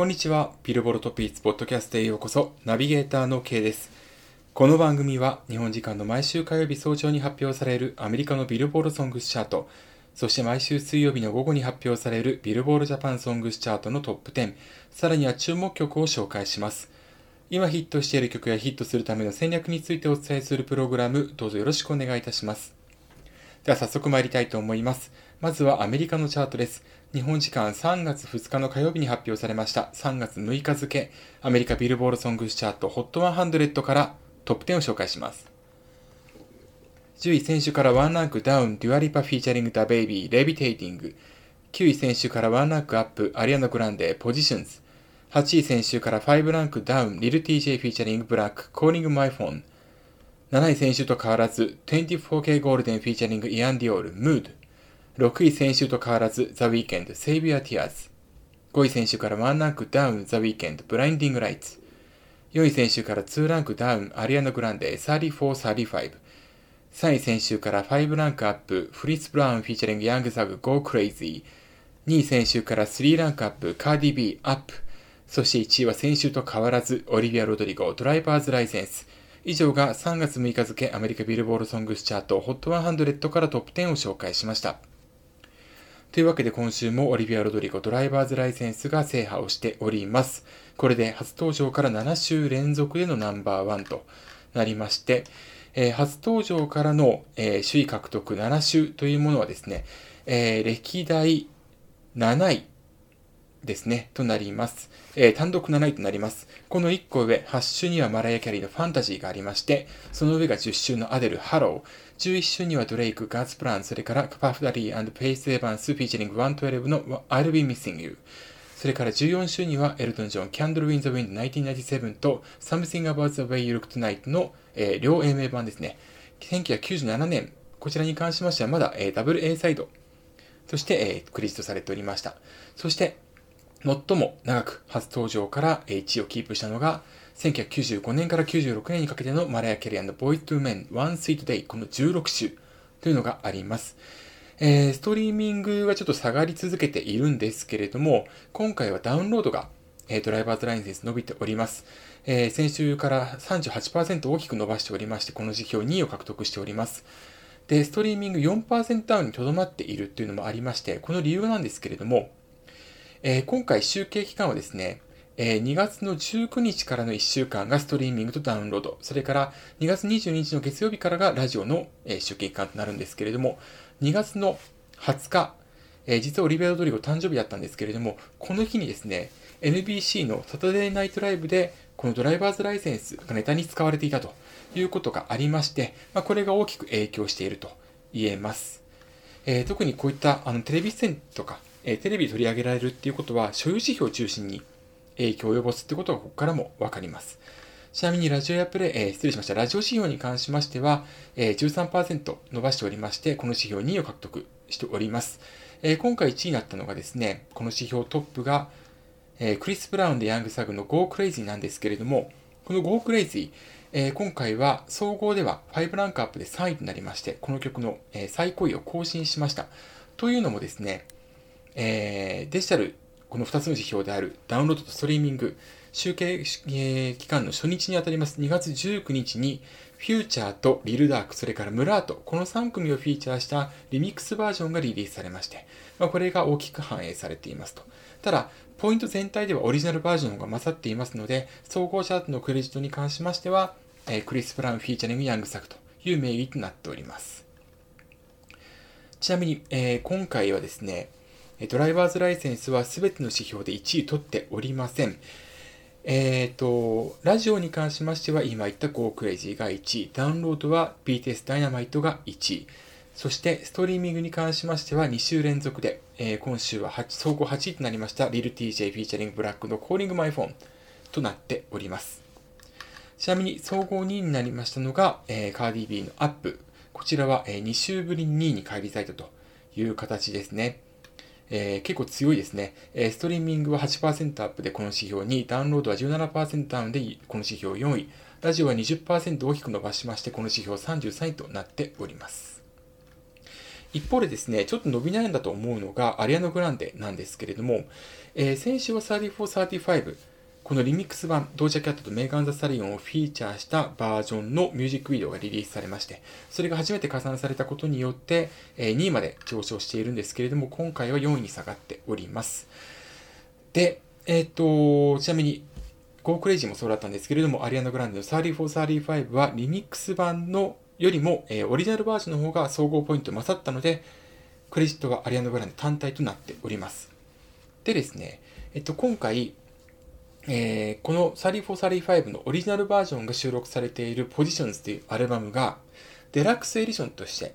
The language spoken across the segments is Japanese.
こんにちは。ビルボロトピーツポッドキャストへようこそ。ナビゲーターの K です。この番組は日本時間の毎週火曜日早朝に発表されるアメリカのビルボールソングスチャート、そして毎週水曜日の午後に発表されるビルボールジャパンソングスチャートのトップ10、さらには注目曲を紹介します。今ヒットしている曲やヒットするための戦略についてお伝えするプログラム、どうぞよろしくお願いいたします。では早速参りたいと思います。まずはアメリカのチャートです。日本時間3月2日の火曜日に発表されました。3月6日付アメリカビルボードソングスチャート HOT100 からトップ10を紹介します。10位先週から1ランクダウンデュア・リパ featuring ダベイビー Levitating。9位先週から1ランクアップアリアナ・グランデ Positions。8位先週から5ランクダウンリル TJ フィーチャリングブラックコーリングマイフォン。7位先週と変わらず 24kGoldn featuring イアン・ディオール Mood。6位先週と変わらず、ザ・ウィーケンド、 Save Your Tears。5位先週から1ランクダウン、ザ・ウィーケンド、 Blinding Lights。4位先週から2ランクダウン、アリアナ・グランデ、34、35。3位先週から5ランクアップ、クリス・ブラウン featuring ヤング・サグ、Go Crazy。2位先週から3ランクアップ、カーディ・ビー、 Up。そして1位は先週と変わらず、オリビア・ロドリゴ、 drivers license。以上が3月6日付アメリカビルボールソングスチャート HOT100 からトップ10を紹介しました。というわけで今週もオリビア・ロドリゴドライバーズライセンスが制覇をしております。これで初登場から7週連続でのナンバーワンとなりまして、えー、初登場からの、えー、首位獲得7週というものはですね、えー、歴代7位ですね、となります。えー、単独7位となります。この1個上、8週にはマライア・キャリーのファンタジーがありまして、その上が10週のアデル Hello、11週にはドレイク、 God's Plan、それからパフ・ダディ、フェイス・エヴァンス、 featuring 112の I'll Be Missing You。それから14週にはエルトン・ジョン、Candle in the Wind 1997と Something About the Way You Look Tonight の、えー、両 A 面盤ですね。1997年、こちらに関しましてはまだ、えー、ダブル A サイドとして、えー、クレジットされておりました。そして、最も長く初登場から1位をキープしたのが、1995年から96年にかけてのマラヤ・キャリアのボイトゥーメン One Sweet Day この16週というのがあります。えー、ストリーミングはちょっと下がり続けているんですけれども、今回はダウンロードが、えー、ドライバーズラインセンス伸びております。えー、先週から38%大きく伸ばしておりまして、この指標2位を獲得しております。で、ストリーミング4%ダウンにとどまっているというのもありまして、この理由なんですけれども、えー、今回集計期間はですね、えー、2月の19日からの1週間がストリーミングとダウンロード、それから2月22日の月曜日からがラジオの、えー、集計期間となるんですけれども、2月の20日、えー、実はオリベア・ドリゴ誕生日だったんですけれども、この日にですね、NBC のサタデーナイトライブで、このドライバーズライセンスがネタに使われていたということがありまして、まあ、これが大きく影響していると言えます。えー、特にこういったあのテレビ出演とか、えテレビ取り上げられるっていうことは、所有指標を中心に影響を及ぼすってことがここからもわかります。ちなみにラジオやプレイ、えー、失礼しました。ラジオ指標に関しましては、えー、13%伸ばしておりまして、この指標2位を獲得しております。えー、今回1位になったのがですね、この指標トップが、えー、クリス・ブラウンでヤングサグの Go Crazy なんですけれども、この Go Crazy、えー、今回は総合では5ランクアップで3位となりまして、この曲の、えー、最高位を更新しました。というのもですね、えー、デジタル、この2つの指標であるダウンロードとストリーミング、集計、期間の初日にあたります2月19日に、フューチャーとリルダーク、それからムラート、この3組をフィーチャーしたリミックスバージョンがリリースされまして、まあ、これが大きく反映されていますと。ただ、ポイント全体ではオリジナルバージョンが勝っていますので、総合チャートのクレジットに関しましては、えー、クリス・ブラウンフィーチャリング・ヤング作という名義となっております。ちなみに、えー、今回はですね、ドライバーズライセンスは全ての指標で1位取っておりません。えっ、ー、と、ラジオに関しましては今言った Go Crazy が1位、ダウンロードは BTS Dynamite が1位、そしてストリーミングに関しましては2週連続で、えー、今週は8総合8位となりました Lil TJ フィーチャリングブラックの Calling My Phone となっております。ちなみに総合2位になりましたのが、えー、カーディビーのアップ。こちらは、えー、2週ぶりに2位に返り咲いたという形ですね。えー、結構強いですね。え、ストリーミングは8%アップでこの指標2位、ダウンロードは17%ダウンでこの指標4位、ラジオは20%大きく伸ばしまして、この指標33位となっております。一方でですね、ちょっと伸び悩んだと思うのがアリアノ・グランデなんですけれども、えー、先週は34、35、このリミックス版、ドージャキャットとメーガン・ザ・スタリオンをフィーチャーしたバージョンのミュージックビデオがリリースされまして、それが初めて加算されたことによって、2位まで上昇しているんですけれども、今回は4位に下がっております。で、えっ、と、ちなみに、 Go Crazy もそうだったんですけれども、アリアナ・グランデの34、35はリミックス版のよりも、えー、オリジナルバージョンの方が総合ポイント勝ったので、クレジットはアリアナ・グランデ単体となっております。でですね、えっと、今回、えー、この3435のオリジナルバージョンが収録されている Positions というアルバムがデラックスエディションとして、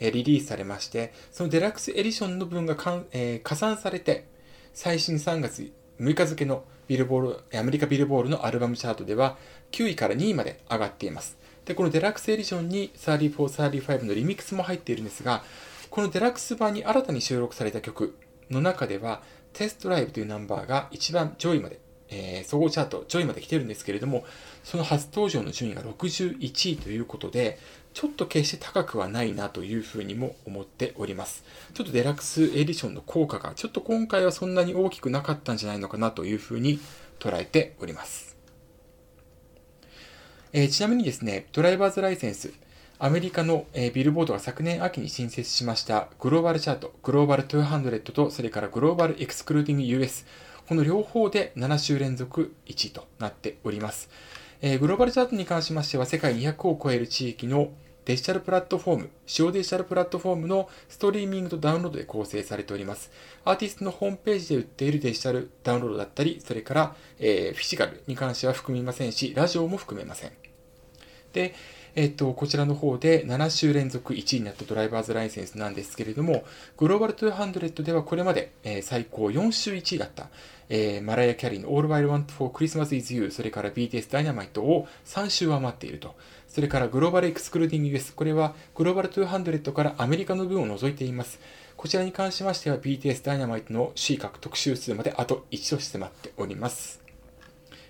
リリースされまして、そのデラックスエディションの分がかん、えー、加算されて、最新3月6日付のビルボード、アメリカビルボードのアルバムチャートでは9位から2位まで上がっています。で、このデラックスエディションに34、35のリミックスも入っているんですが、このデラックス版に新たに収録された曲の中では、テストライブというナンバーが一番上位までえー、総合チャート上位まで来てるんですけれども、その初登場の順位が61位ということで、ちょっと決して高くはないなというふうにも思っております。ちょっとデラックスエディションの効果がちょっと今回はそんなに大きくなかったんじゃないのかなというふうに捉えております。えー、ちなみにですね、ドライバーズライセンス、アメリカの、えー、ビルボードが昨年秋に新設しましたグローバルチャート、グローバル200と、それからグローバルエクスクルーディング US、この両方で7週連続1位となっております。えー、グローバルチャートに関しましては世界200を超える地域のデジタルプラットフォーム、主要デジタルプラットフォームのストリーミングとダウンロードで構成されております。アーティストのホームページで売っているデジタルダウンロードだったり、それから、えー、フィジカルに関しては含みませんし、ラジオも含めません。で、えっと、こちらの方で7週連続1位になったドライバーズライセンスなんですけれども、グローバル200ではこれまで、え、最高4週1位だった、えー、マライア・キャリーの All I Want for Christmas is You、それから BTS Dynamite を3週上回っていると。それからグローバルエクスクルーディング US、これはグローバル200からアメリカの分を除いています。こちらに関しましては BTS Dynamite の C 獲得週数まであと1と迫っております。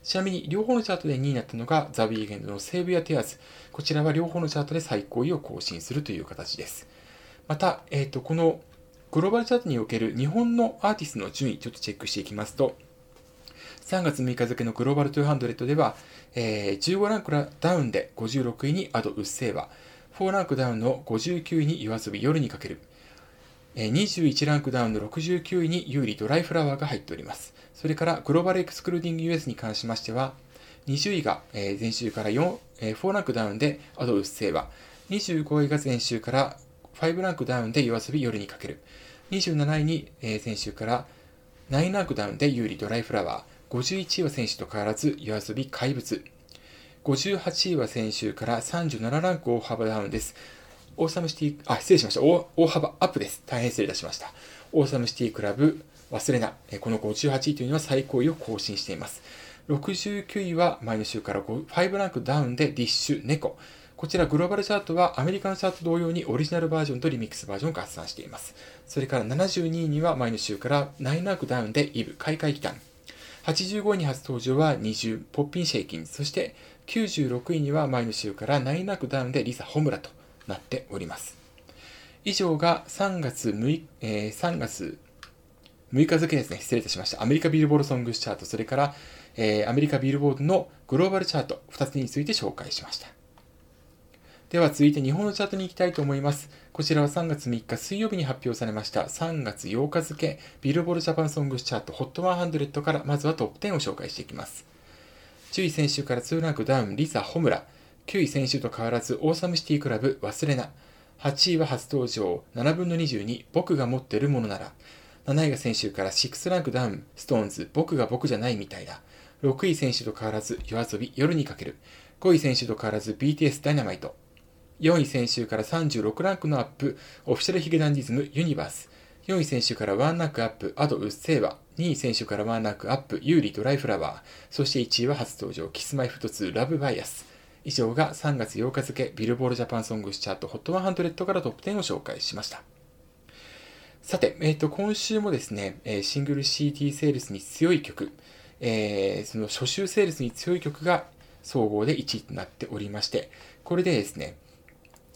ちなみに、両方のチャートで2位になったのが、 The Weeknd の Save Your Tears。こちらは両方のチャートで最高位を更新するという形です。また、えっ、ー、と、このグローバルチャートにおける日本のアーティストの順位、ちょっとチェックしていきますと、3月6日付のグローバル200では、えー、15ランクダウンで56位に Ado うっせぇわ、4ランクダウンの59位に YOASOBI 夜に駆ける、21ランクダウンの69位に優里ドライフラワーが入っております。それからグローバルエクスクルーディング US に関しましては、20位が前週から4、4ランクダウンで Ado うっせぇわ、25位が前週から5ランクダウンで YOASOBI 夜に駆ける、27位に先週から9ランクダウンで優里ドライフラワー、51位は前週と変わらず YOASOBI 怪物、58位は先週から37ランク大幅ダウンです。 Awesome City、あ、失礼しました。大幅アップです。大変失礼いたしました。 Awesome City Club、忘れな。この58位というのは最高位を更新しています。69位は前の週から5ランクダウンでディッシュ、猫。こちらグローバルチャートはアメリカのチャート同様にオリジナルバージョンとリミックスバージョンを合算しています。それから72位には前の週から9ランクダウンでイブ、開会期間。85位に初登場は20、ポッピンシェイキンそして96位には前の週から9ランクダウンでリサ・ホムラとなっております。以上が3月6、えー、3月6日付ですね、失礼いたしました。アメリカビルボードソングスチャート、それから、えー、アメリカビルボードのグローバルチャート、2つについて紹介しました。では続いて日本のチャートに行きたいと思います。こちらは3月3日水曜日に発表されました3月8日付ビルボードジャパンソングスチャート HOT100 からまずはトップ10を紹介していきます。10位先週から2ランクダウンリサ・ホムラ。9位先週と変わらず Awesome City Club 勿忘。8位は初登場7分の22僕が持ってるものなら。7位が先週から6ランクダウン、 SixTONES、僕が僕じゃないみたいだ。6位前週と変わらず、 YOASOBI、夜に駆ける。5位選手と変わらず、BTS ダイナマイト。4位前週から36ランクのアップ、 Official髭男dism、Universe。4位前週からワンランクアップ、 Ado うっせぇわ。2位前週からワンランクアップ、優里・ドライフラワー。そして1位は初登場、 Kis-My-Ft2、Luv Bias。以上が3月8日付、 Billboard Japan ソングスチャート HOT100 からトップ10を紹介しました。さて、えっ、ー、と、今週もですね、えシングル CD セールスに強い曲、えー、その初週セールスに強い曲が総合で1位となっておりまして、これでですね、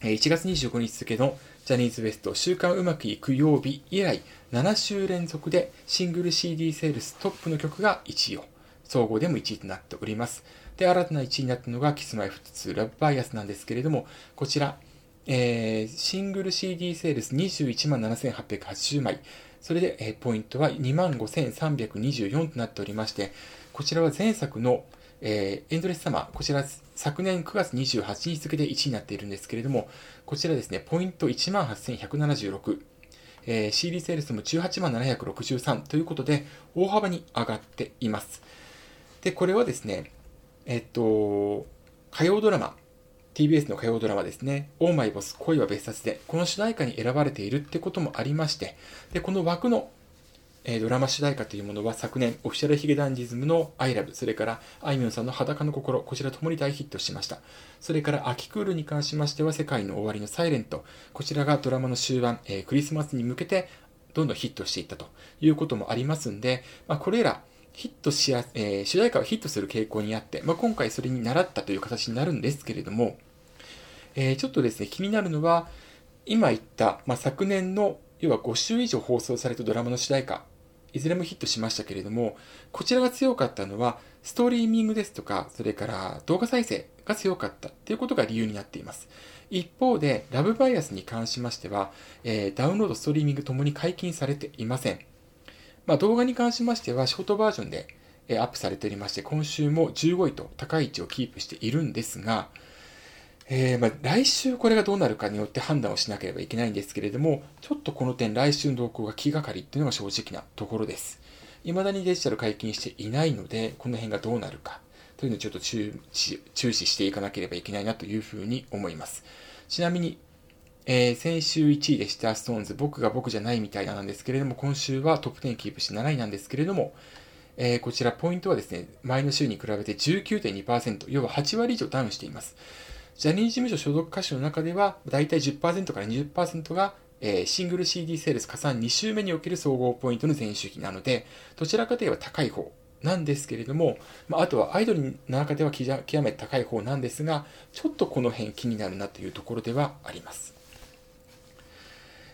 1月25日付のジャニーズ WEST 週間うまくいく曜日以来7週連続でシングル CD セールストップの曲が1位を、総合でも1位となっております。で、新たな1位になったのが Kiss-My-F2 Love Bias なんですけれども、こちら、えー、シングル CD セールス21万7880枚、それで、え、ポイントは25,324となっておりまして、こちらは前作の、えー、エンドレスサマー、こちら昨年9月28日付で1位になっているんですけれども、こちらですね、ポイント18,176、えー、CD セールスも18763ということで、大幅に上がっています。で、これはですね、えっと、火曜ドラマ、TBS の火曜ドラマですね、オーマイボス恋は別冊で、この主題歌に選ばれているってこともありまして、で、この枠のえー、ドラマ主題歌というものは昨年、オフィシャルヒゲダンディズムの I love、それからあいみょんさんの裸の心、こちらともに大ヒットしました。それから秋クールに関しましては、世界の終わりのサイレント、こちらがドラマの終盤、えー、クリスマスに向けてどんどんヒットしていったということもありますんで、まあ、これら、ヒットしや、えー、主題歌はヒットする傾向にあって、まあ、今回それに習ったという形になるんですけれども、えー、ちょっとですね、気になるのは、今言った、まあ、昨年の要は5週以上放送されたドラマの主題歌いずれもヒットしましたけれども、こちらが強かったのは、ストリーミングですとか、それから動画再生が強かったということが理由になっています。一方で、ラブバイアスに関しましては、えー、ダウンロード、ストリーミングともに解禁されていません。まあ、動画に関しましては、ショートバージョンで、え、アップされておりまして、今週も15位と高い位置をキープしているんですが、えー、まあ、来週これがどうなるかによって判断をしなければいけないんですけれども、ちょっとこの点、来週の動向が気がかりっていうのが正直なところです。未だにデジタル解禁していないので、この辺がどうなるかというのをちょっと注視していかなければいけないなというふうに思います。ちなみに、えー、先週1位でした SixTONES、僕が僕じゃないみたいなんですけれども、今週はトップ10キープして7位なんですけれども、えー、こちらポイントはですね、前の週に比べて19.2%、要は8割以上ダウンしています。ジャニーズ事務所所属歌手の中では、だいたい10%から20%が、えー、シングル CD セールス加算2週目における総合ポイントの前週比なので、どちらかといえば高い方なんですけれども、まあ、あとはアイドルの中では極めて高い方なんですが、ちょっとこの辺気になるなというところではあります。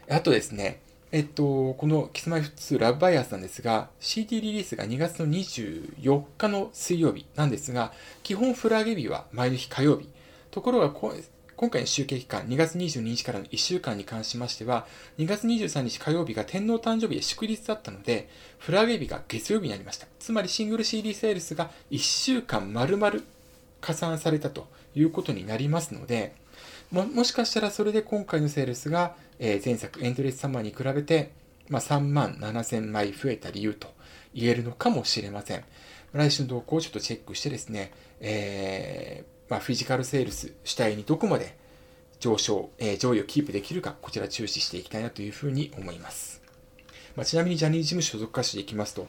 あとですね、えっと、この Kiss-My-2 ラブバイアスなんですが、CD リリースが2月の24日の水曜日なんですが、基本フラゲ日は前の日火曜日、ところが今回の集計期間、2月22日からの1週間に関しましては、2月23日火曜日が天皇誕生日で祝日だったので、フラゲ日が月曜日になりました。つまりシングル CD セールスが1週間丸々加算されたということになりますので、ももしかしたらそれで今回のセールスが、え、前作エントレスサマーに比べて、まあ、3万7000枚増えた理由と言えるのかもしれません。来週の動向をちょっとチェックしてですね、えーまあ、フィジカルセールス主体にどこまで上昇、えー、上位をキープできるか、こちら注視していきたいなというふうに思います。まあ、ちなみにジャニーズ事務所属歌手でいきますと、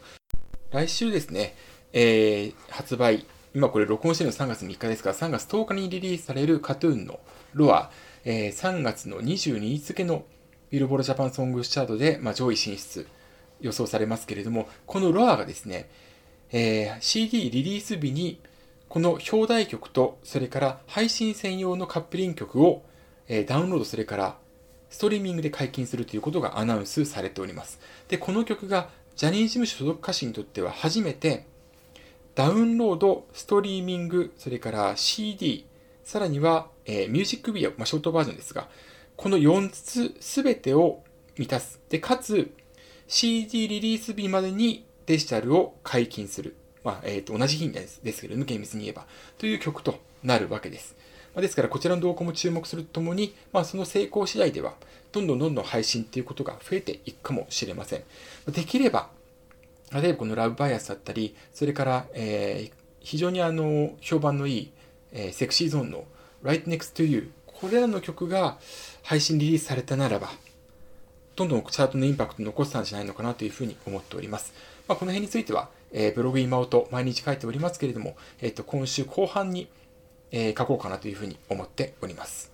来週ですね、えー、発売、今これ録音してるの3月3日ですが、3月10日にリリースされる KAT−TUN のロア、えー、3月の22日付のビルボールジャパンソングスチャートで、まあ、上位進出予想されますけれども、このロアがですね、えー、CD リリース日にこの表題曲と、それから配信専用のカップリング曲を、えダウンロード、それからストリーミングで解禁するということがアナウンスされております。で、この曲がジャニーズ事務所所属歌手にとっては初めてダウンロード、ストリーミング、それから CD、さらには、えー、ミュージックビデオ、まあ、ショートバージョンですが、この4つすべてを満たす。で、かつ CD リリース日までにデジタルを解禁する。まあ、えっ、ー、と、同じ日ですですけども、厳密に言えば、という曲となるわけです。まあ、ですから、こちらの動向も注目するとともに、まあ、その成功次第では、どんどんどんどん配信っていうことが増えていくかもしれません。できれば、例えばこのラブバイアスだったり、それから、えー、非常にあの、評判のいい、えー、セクシーゾーンの Right Next to You、これらの曲が配信リリースされたならば、どんどんチャートのインパクトを残したんじゃないのかなというふうに思っております。まあ、この辺については、えー、ブログ今音毎日書いておりますけれども、えっ、ー、と、今週後半に、えー、書こうかなというふうに思っております。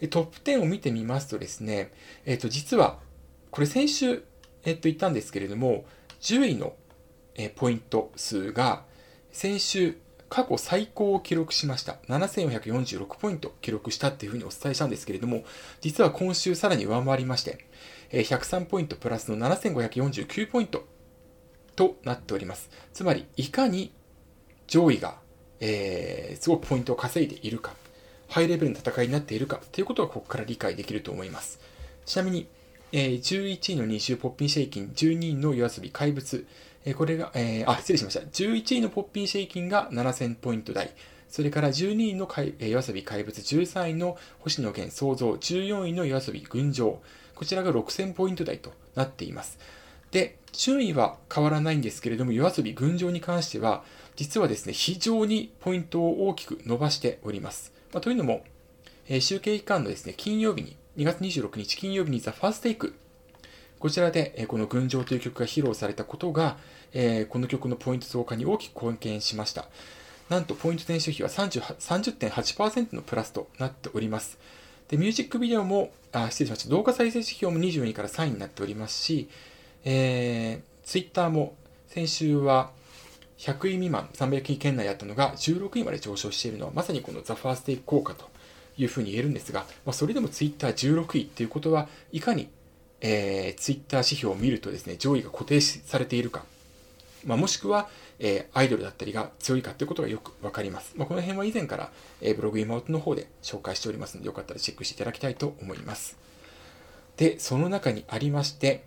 でトップ10を見てみますとですね、えっ、と、実は、これ先週、えっ、と、言ったんですけれども、10位の、えポイント数が、先週、過去最高を記録しました。7446ポイント記録したっていうふうにお伝えしたんですけれども、実は今週さらに上回りまして、103ポイントプラスの7549ポイントとなっております。つまり、いかに上位が、えー、すごくポイントを稼いでいるか、ハイレベルな戦いになっているかということがここから理解できると思います。ちなみに、えー、11位の20ポッピンシェイキン、12位の夜遊び怪物、えー、これが、えー、あ、失礼しました。11位のポッピンシェイキンが7000ポイント台、それから12位の夜遊び怪物、13位の星野源創造、14位の夜遊び群青、こちらが6000ポイント台となっています。で、順位は変わらないんですけれども、夜遊び群青に関しては、実はですね、非常にポイントを大きく伸ばしております。まあ、というのも、えー、集計期間のですね、金曜日に2月26日金曜日にザ・ファーステイク。こちらで、えこの群青という曲が披露されたことが、えこの曲のポイント増加に大きく貢献しました。なんと、ポイント前週比は30.8%のプラスとなっております。で、ミュージックビデオも、あ、失礼しました。動画再生指標も24位から3位になっておりますし、えー、ツイッターも先週は100位未満、300位圏内だったのが16位まで上昇しているのは、まさにこのザ・ファーステイ効果というふうに言えるんですが、まあ、それでもツイッター16位っていうことは、いかに、えー、ツイッター指標を見るとですね、上位が固定されているか、まあ、もしくは、えー、アイドルだったりが強いかということがよくわかります。まあ、この辺は以前から、えー、ブログ今音の方で紹介しておりますので、よかったらチェックしていただきたいと思います。で、その中にありまして、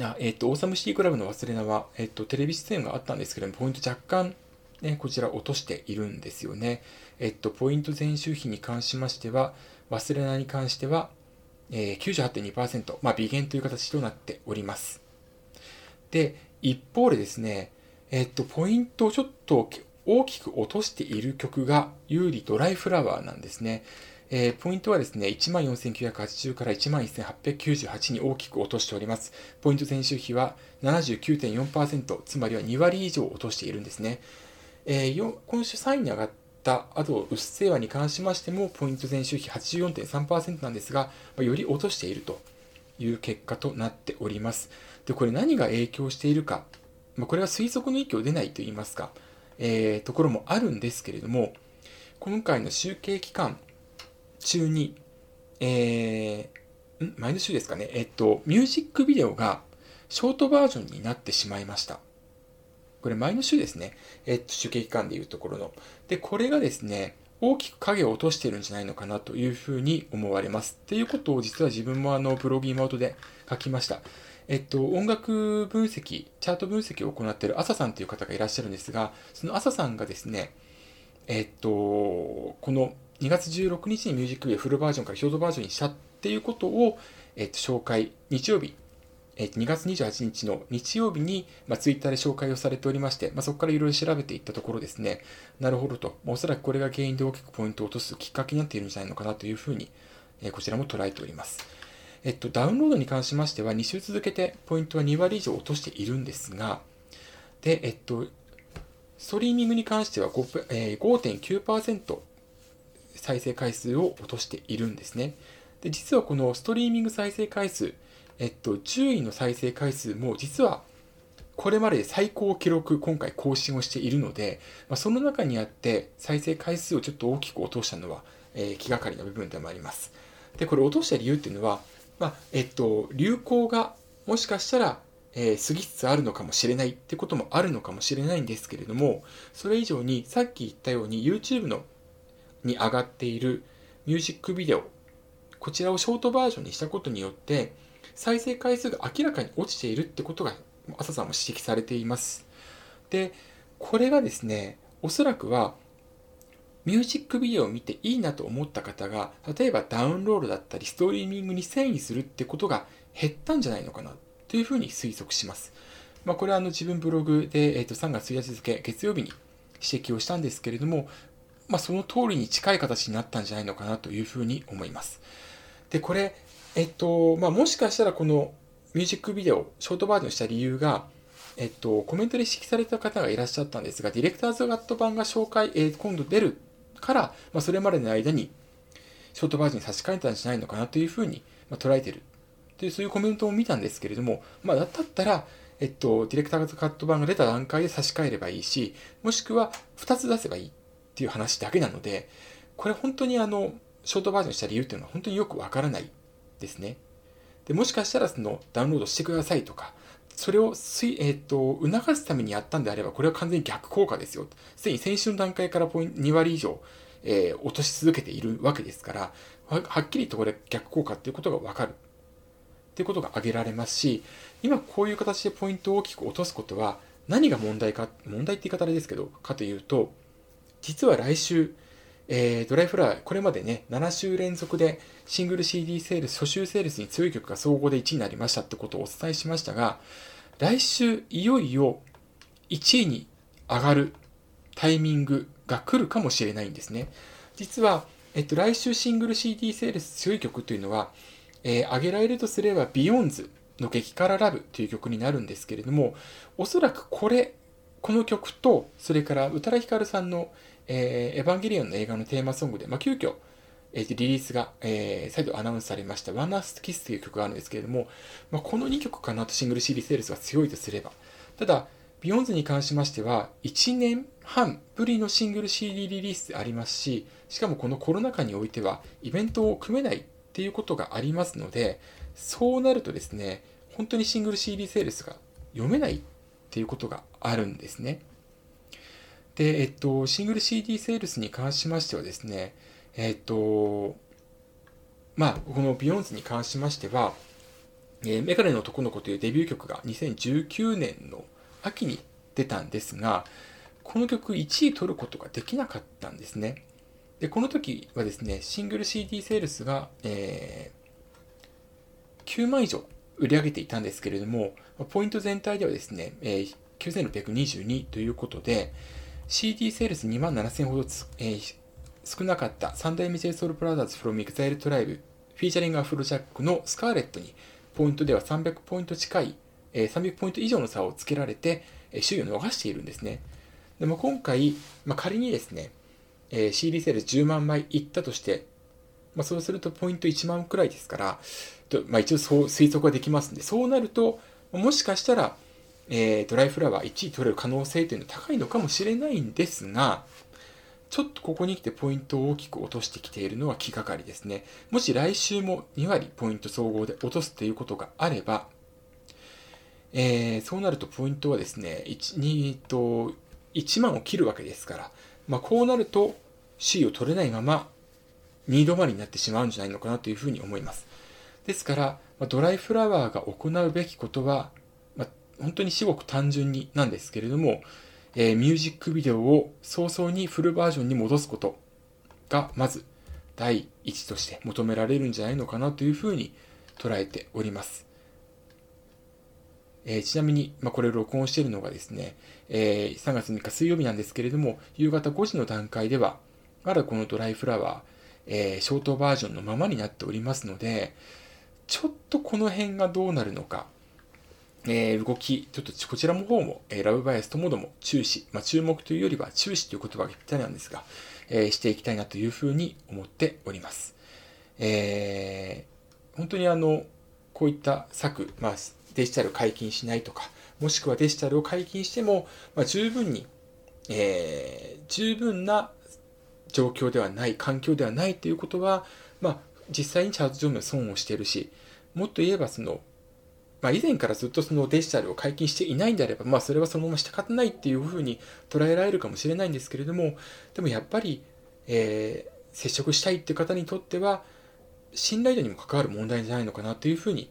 あえっ、ー、と、オーサムシティクラブの忘れ名は、えっ、と、テレビ出演があったんですけども、ポイント若干、ね、こちら落としているんですよね。えっと、ポイント前週比に関しましては、忘れないに関しては、えー、98.2%、まあ、微減という形となっております。で、一方でですね、えっと、ポイントをちょっと大きく落としている曲が、有利ドライフラワーなんですね。えー、ポイントはですね、14,980から11,898に大きく落としております。ポイント前週比は79.4%、つまりは2割以上落としているんですね。えー、今週3位に上がった後、うっせぇわに関しましても、ポイント前週比84.3%なんですが、ま、より落としているという結果となっております。で、これ何が影響しているか、まあ、これは推測の域を出ないと言いますか、えー、ところもあるんですけれども、今回の集計期間中に、えー、ん？前の週ですかね、えっと、ミュージックビデオがショートバージョンになってしまいました。これ前の週ですね。えっと、集計期間でいうところの。で、これがですね、大きく影を落としてるんじゃないのかなというふうに思われます。っていうことを実は自分もあのブログ今音で書きました。えっと、音楽分析、チャート分析を行っている朝さんという方がいらっしゃるんですが、その朝さんがですね、えっと、この2月16日にミュージックビデオフルバージョンからショートバージョンにしたっていうことを、えっと、紹介、日曜日、えっと2月28日の日曜日に、まあ、ツイッターで紹介をされておりまして、まあ、そこからいろいろ調べていったところですね、なるほどと、おそらくこれが原因で大きくポイントを落とすきっかけになっているんじゃないのかなというふうに、えこちらも捉えております。えっと、ダウンロードに関しましては、2週続けてポイントは2割以上落としているんですが、で、えっと、ストリーミングに関しては5、えー、5.9%再生回数を落としているんですね。で、実はこのストリーミング再生回数、えっと、10位の再生回数も実はこれまで最高記録今回更新をしているので、まあ、その中にあって再生回数をちょっと大きく落としたのは、えー、気がかりな部分でもあります。で、これ落とした理由っていうのは、まあ、えっと、流行がもしかしたら、えー、過ぎつつあるのかもしれないってこともあるのかもしれないんですけれども、それ以上にさっき言ったように YouTube のに上がっているミュージックビデオ、こちらをショートバージョンにしたことによって、再生回数が明らかに落ちているってことが朝さんも指摘されています。で、これがですね、おそらくはミュージックビデオを見ていいなと思った方が、例えばダウンロードだったりストリーミングに遷移するってことが減ったんじゃないのかなというふうに推測します。まあ、これはあの自分ブログで、えー、と3月1日付月曜日に指摘をしたんですけれども、まあ、その通りに近い形になったんじゃないのかなというふうに思います。で、これ、えっと、まあ、もしかしたらこのミュージックビデオ、ショートバージョンした理由が、えっと、コメントで指摘された方がいらっしゃったんですが、ディレクターズガット版が紹介、えー、今度出るから、まあ、それまでの間に、ショートバージョンに差し替えたんじゃないのかなというふうに、まあ、捉えてる。という、そういうコメントを見たんですけれども、まあ、だったら、えっと、ディレクターズカット版が出た段階で差し替えればいいし、もしくは2つ出せばいいっていう話だけなので、これ本当にあの、ショートバージョンした理由っていうのは本当によくわからないですね。で、もしかしたらそのダウンロードしてくださいとか、それをすい、えーと、促すためにやったんであれば、これは完全に逆効果ですよ。すでに先週の段階からポイント2割以上、えー、落とし続けているわけですから、はっきりとこれ逆効果っていうことがわかる。っていうことが挙げられますし、今こういう形でポイントを大きく落とすことは、何が問題か、問題って言い方あれですけど、かというと、実は来週、えー、ドライフラワー、これまでね、7週連続でシングル CD セールス、初週セールスに強い曲が総合で1位になりましたってことをお伝えしましたが、来週いよいよ1位に上がるタイミングが来るかもしれないんですね。実は、えっと、来週シングル CD セールス強い曲というのは、えー、挙げられるとすれば、 BEYOOOOONDS の激辛 LOVE という曲になるんですけれども、おそらくこれ、この曲と、それから宇多田ヒカルさんの、えー、エヴァンゲリオンの映画のテーマソングで、まあ、急遽、えー、リリースが、えー、再度アナウンスされました、 One Last Kiss という曲があるんですけれども、まあ、この2曲かなとシングル CD セールスが強いとすれば。ただ、 BEYOOOOONDS に関しましては、1年半ぶりのシングル CD リリースでありますし、しかもこのコロナ禍においては、イベントを組めないっていうことがありますので、そうなるとですね、本当にシングル CD セールスが読めないっていうことがあるんですね。で、えっと、シングル CD セールスに関しましてはですね、えっと、まあ、この BEYOOOOONDS に関しましては、えー、メガネの男の子というデビュー曲が2019年の秋に出たんですが、この曲1位取ることができなかったんですね。で、この時はですね、シングル CD セールスが、えー、9万以上売り上げていたんですけれども、ポイント全体ではですね、えー、9622ということで、CD セールス2万7000ほどえー、少なかった三代目 JSOUL BROTHERS from EXILE TRIBE フィーチャリングアフロジャックのスカーレットにポイントでは300ポイント近い、えー、300ポイント以上の差をつけられて、えー、首位を逃しているんですね。でも今回、まあ、仮にですね、えー、CD セールス10万枚いったとして、まあ、そうするとポイント1万くらいですから、とまあ、一応そう推測ができますんで、そうなると、もしかしたら、えー、ドライフラワー1位取れる可能性というのは高いのかもしれないんですが、ちょっとここに来てポイントを大きく落としてきているのは気がかりですね。もし来週も2割ポイント総合で落とすということがあれば、えー、そうなるとポイントはですね、1, 2と1万を切るわけですから、まあ、こうなると C を取れないまま2止まりになってしまうんじゃないのかなというふうに思います。ですから、ドライフラワーが行うべきことは、本当に至極単純になんですけれども、えー、ミュージックビデオを早々にフルバージョンに戻すことが、まず第一として求められるんじゃないのかなというふうに捉えております。えー、ちなみに、まあ、これ録音しているのがですね、えー、3月3日水曜日なんですけれども、夕方5時の段階では、まだこのドライフラワー、えー、ショートバージョンのままになっておりますので、ちょっとこの辺がどうなるのか、えー、動き、ちょっとこちらの方も、えー、ラブバイアスともども注視、まあ、注目というよりは注視という言葉がぴったりなんですが、えー、していきたいなというふうに思っております。えー、本当にあの、こういった策、まあ、デジタル解禁しないとか、もしくはデジタルを解禁しても、まあ、十分に、えー、十分な状況ではない、環境ではないということは、まあ、実際にチャート上面損をしているし、もっと言えばその、まあ、以前からずっとそのデジタルを解禁していないんであれば、まあ、それはそのまま仕方ないっていうふうに捉えられるかもしれないんですけれども、でもやっぱり、えー、接触したいっていう方にとっては、信頼度にも関わる問題じゃないのかなというふうに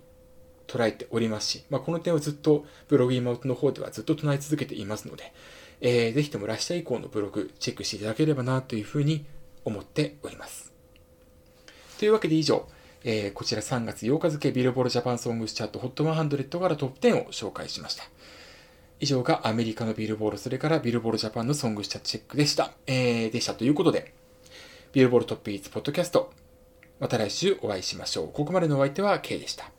捉えておりますし、まあ、この点をずっとブログイマウトの方ではずっと唱え続けていますので、えー、ぜひともラッシャー以降のブログチェックしていただければなというふうに思っております。というわけで以上、えー、こちら3月8日付ビルボールジャパンソングスチャート HOT100 からトップ10を紹介しました。以上がアメリカのビルボール、それからビルボールジャパンのソングスチャートチェックでした。えー、でしたということで、ビルボールトップイーツポッドキャスト、また来週お会いしましょう。ここまでのお相手は K でした。